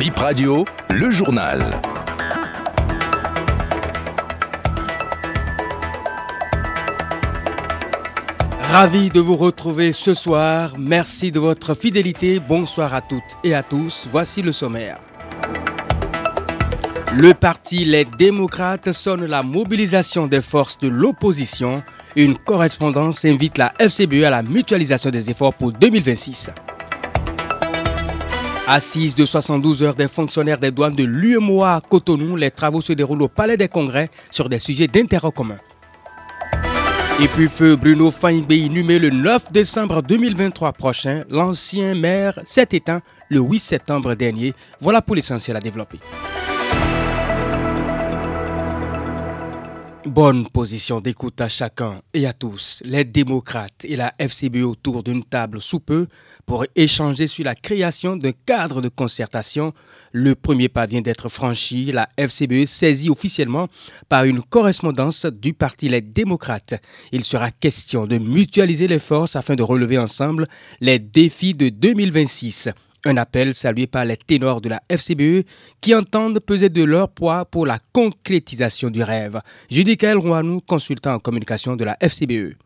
Bip Radio, le journal. Ravi de vous retrouver ce soir. Merci de votre fidélité. Bonsoir à toutes et à tous. Voici le sommaire. Le parti Les démocrates sonne la mobilisation des forces de l'opposition. Une correspondance invite la FCBE à la mutualisation des efforts pour 2026. Assise de 72 heures des fonctionnaires des douanes de l'UMOA à Cotonou, les travaux se déroulent au Palais des Congrès sur des sujets d'intérêt commun. Et puis feu Bruno Faingbe inhumé le 9 décembre 2023 prochain, l'ancien maire s'est éteint le 8 septembre dernier. Voilà pour l'essentiel à développer. Bonne position d'écoute à chacun et à tous. Les démocrates et la FCB autour d'une table sous peu pour échanger sur la création d'un cadre de concertation. Le premier pas vient d'être franchi. La FCBE saisie officiellement par une correspondance du parti Les démocrates. Il sera question de mutualiser les forces afin de relever ensemble les défis de 2026. Un appel salué par les ténors de la FCBE qui entendent peser de leur poids pour la concrétisation du rêve. Judicaël Rouanou, consultant en communication de la FCBE.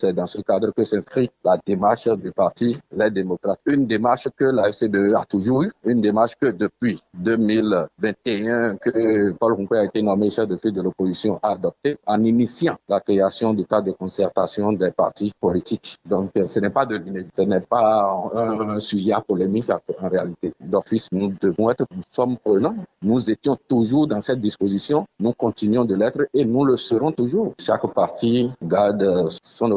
C'est dans ce cadre que s'inscrit la démarche du parti Les démocrates. Une démarche que la FCDE a toujours eue, une démarche que depuis 2021, que Paul Roumpé a été nommé chef de file de l'opposition, a adopté en initiant la création du cadre de concertation des partis politiques. Donc ce n'est pas pas un, sujet polémique en réalité. D'office, nous devons être, nous sommes prenants. Nous étions toujours dans cette disposition, nous continuons de l'être et nous le serons toujours. Chaque parti garde son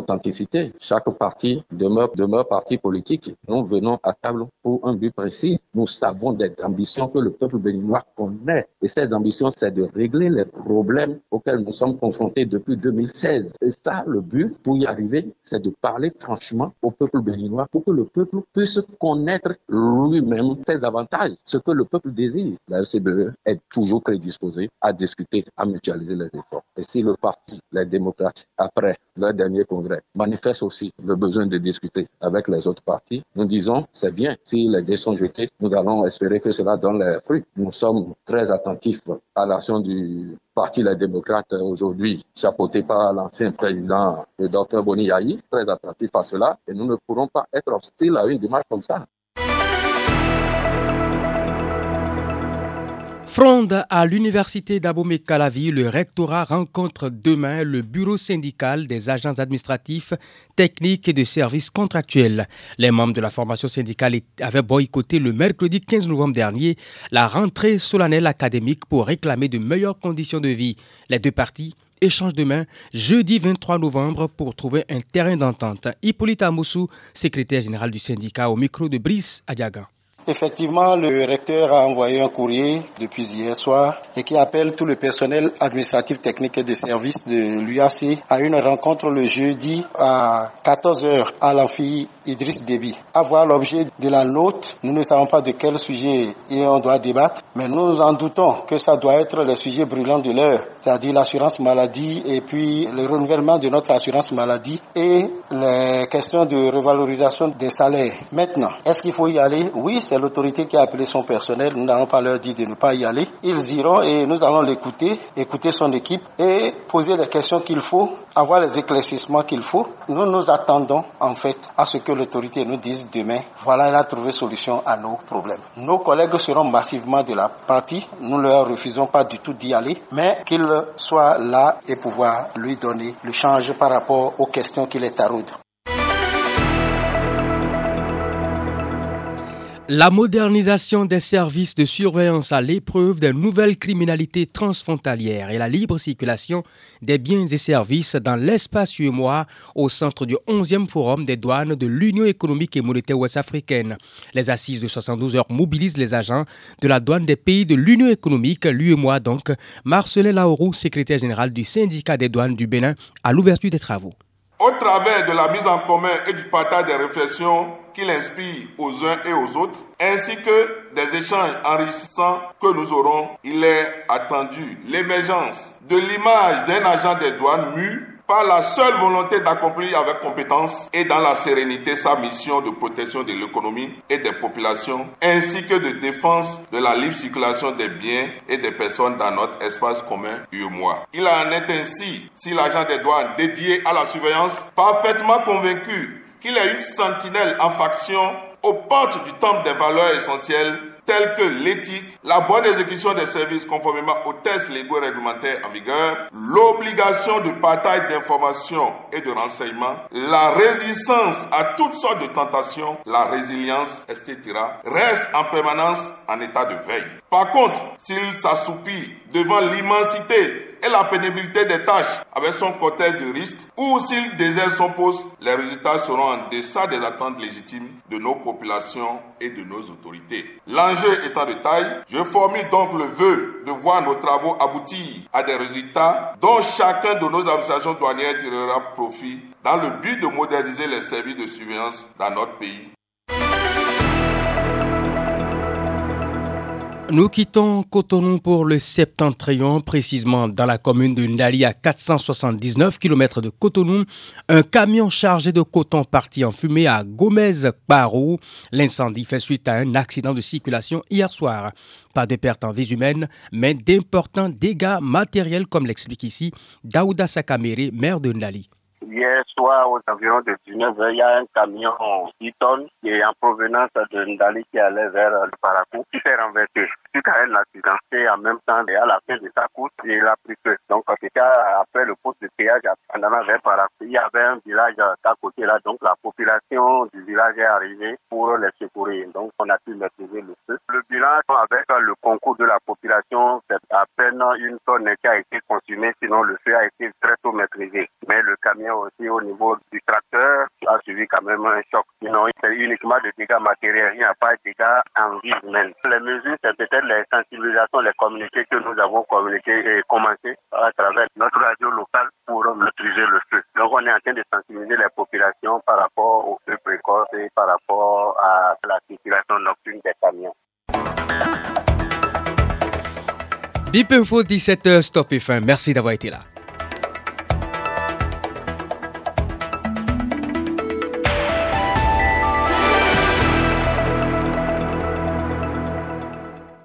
chaque parti demeure, parti politique. Nous venons à table pour un but précis. Nous savons des ambitions que le peuple béninois connaît. Et ces ambitions, c'est de régler les problèmes auxquels nous sommes confrontés depuis 2016. Et ça, le but, pour y arriver, c'est de parler franchement au peuple béninois pour que le peuple puisse connaître lui-même ses avantages, ce que le peuple désire. La FCBE est toujours prédisposée à discuter, à mutualiser les efforts. Et si le parti, les démocrates, après leur dernier congrès, manifeste aussi le besoin de discuter avec les autres partis. Nous disons, c'est bien, si les dés sont jetés, nous allons espérer que cela donne les fruits. Nous sommes très attentifs à l'action du Parti Les Démocrates aujourd'hui, chapeauté par l'ancien président, le docteur Boni Yahi, très attentifs à cela, et nous ne pourrons pas être hostiles à une démarche comme ça. Fronde à l'université d'Abomey-Calavi, le rectorat rencontre demain le bureau syndical des agents administratifs, techniques et de services contractuels. Les membres de la formation syndicale avaient boycotté le mercredi 15 novembre dernier la rentrée solennelle académique pour réclamer de meilleures conditions de vie. Les deux parties échangent demain, jeudi 23 novembre, pour trouver un terrain d'entente. Hippolyte Amoussou, secrétaire général du syndicat, au micro de Brice Adiaga. Effectivement, le recteur a envoyé un courrier depuis hier soir et qui appelle tout le personnel administratif, technique et de service de l'UAC à une rencontre le jeudi à 14h à l'amphi Idriss Déby. À voir l'objet de la note, nous ne savons pas de quel sujet on doit débattre, mais nous nous en doutons que ça doit être le sujet brûlant de l'heure, c'est-à-dire l'assurance maladie et puis le renouvellement de notre assurance maladie et les questions de revalorisation des salaires. Maintenant, est-ce qu'il faut y aller? Oui, c'est l'autorité qui a appelé son personnel. Nous n'allons pas leur dire de ne pas y aller. Ils iront et nous allons l'écouter, écouter son équipe et poser les questions qu'il faut, avoir les éclaircissements qu'il faut. Nous nous attendons en fait à ce que l'autorité nous dise demain, voilà, elle a trouvé solution à nos problèmes. Nos collègues seront massivement de la partie. Nous ne leur refusons pas du tout d'y aller, mais qu'ils soient là et pouvoir lui donner le change par rapport aux questions qu'il est à La modernisation des services de surveillance à l'épreuve des nouvelles criminalités transfrontalières et la libre circulation des biens et services dans l'espace UEMOA au centre du 11e Forum des douanes de l'Union économique et monétaire ouest-africaine. Les assises de 72 heures mobilisent les agents de la douane des pays de l'Union économique, l'UEMOA donc. Marcelin Laourou, secrétaire général du syndicat des douanes du Bénin, à l'ouverture des travaux. Au travers de la mise en commun et du partage des réflexions qu'il inspire aux uns et aux autres, ainsi que des échanges enrichissants que nous aurons, il est attendu l'émergence de l'image d'un agent des douanes mu par la seule volonté d'accomplir avec compétence et dans la sérénité sa mission de protection de l'économie et des populations, ainsi que de défense de la libre circulation des biens et des personnes dans notre espace commun UEMOA. Il en est ainsi si l'agent des douanes dédié à la surveillance, parfaitement convaincu qu'il est une sentinelle en faction aux portes du temple des valeurs essentielles telles que l'éthique, la bonne exécution des services conformément aux tests légaux réglementaires en vigueur, l'obligation de partage d'informations et de renseignements, la résistance à toutes sortes de tentations, la résilience, etc., reste en permanence en état de veille. Par contre, s'il s'assoupit devant l'immensité et la pénibilité des tâches avec son cortège de risques, ou s'il désert son poste, les résultats seront en deçà des attentes légitimes de nos populations et de nos autorités. L'enjeu étant de taille, je formule donc le vœu de voir nos travaux aboutir à des résultats dont chacun de nos administrations douanières tirera profit dans le but de moderniser les services de surveillance dans notre pays Nous quittons Cotonou pour le septentrion, précisément dans la commune de Ndali à 479 km de Cotonou. Un camion chargé de coton parti en fumée à Gomez-Barou. L'incendie fait suite à un accident de circulation hier soir. Pas de pertes en vie humaines, mais d'importants dégâts matériels comme l'explique ici Daouda Sakamere, maire de Ndali. Hier soir, aux environs de 19h, il y a un camion 10 tonnes qui est en provenance de Ndali qui allait vers le Paracou qui s'est renversé. Suite à un accident, et en même temps, à la fin de sa course, il a pris feu. Donc, c'était après le poste de péage, en allant vers Paracou, il y avait un village à côté là. Donc, la population du village est arrivée pour les Donc, on a pu maîtriser le feu. Le bilan, avec le concours de la population, c'est à peine une tonne qui a été consumée, sinon le feu a été très tôt maîtrisé. Mais le camion aussi au niveau du tracteur a suivi quand même un choc. Sinon, c'est uniquement des dégâts matériels, il n'y a pas de dégâts en vie humaine. Les mesures, c'est peut-être les sensibilisations, les communiqués que nous avons communiqués et commencé à travers notre radio locale pour maîtriser le feu. Donc, on est en train de sensibiliser les populations par rapport au feu précoce et par rapport à la circulation nocturne des camions. BIP Info 17h, stop et fin. Merci d'avoir été là.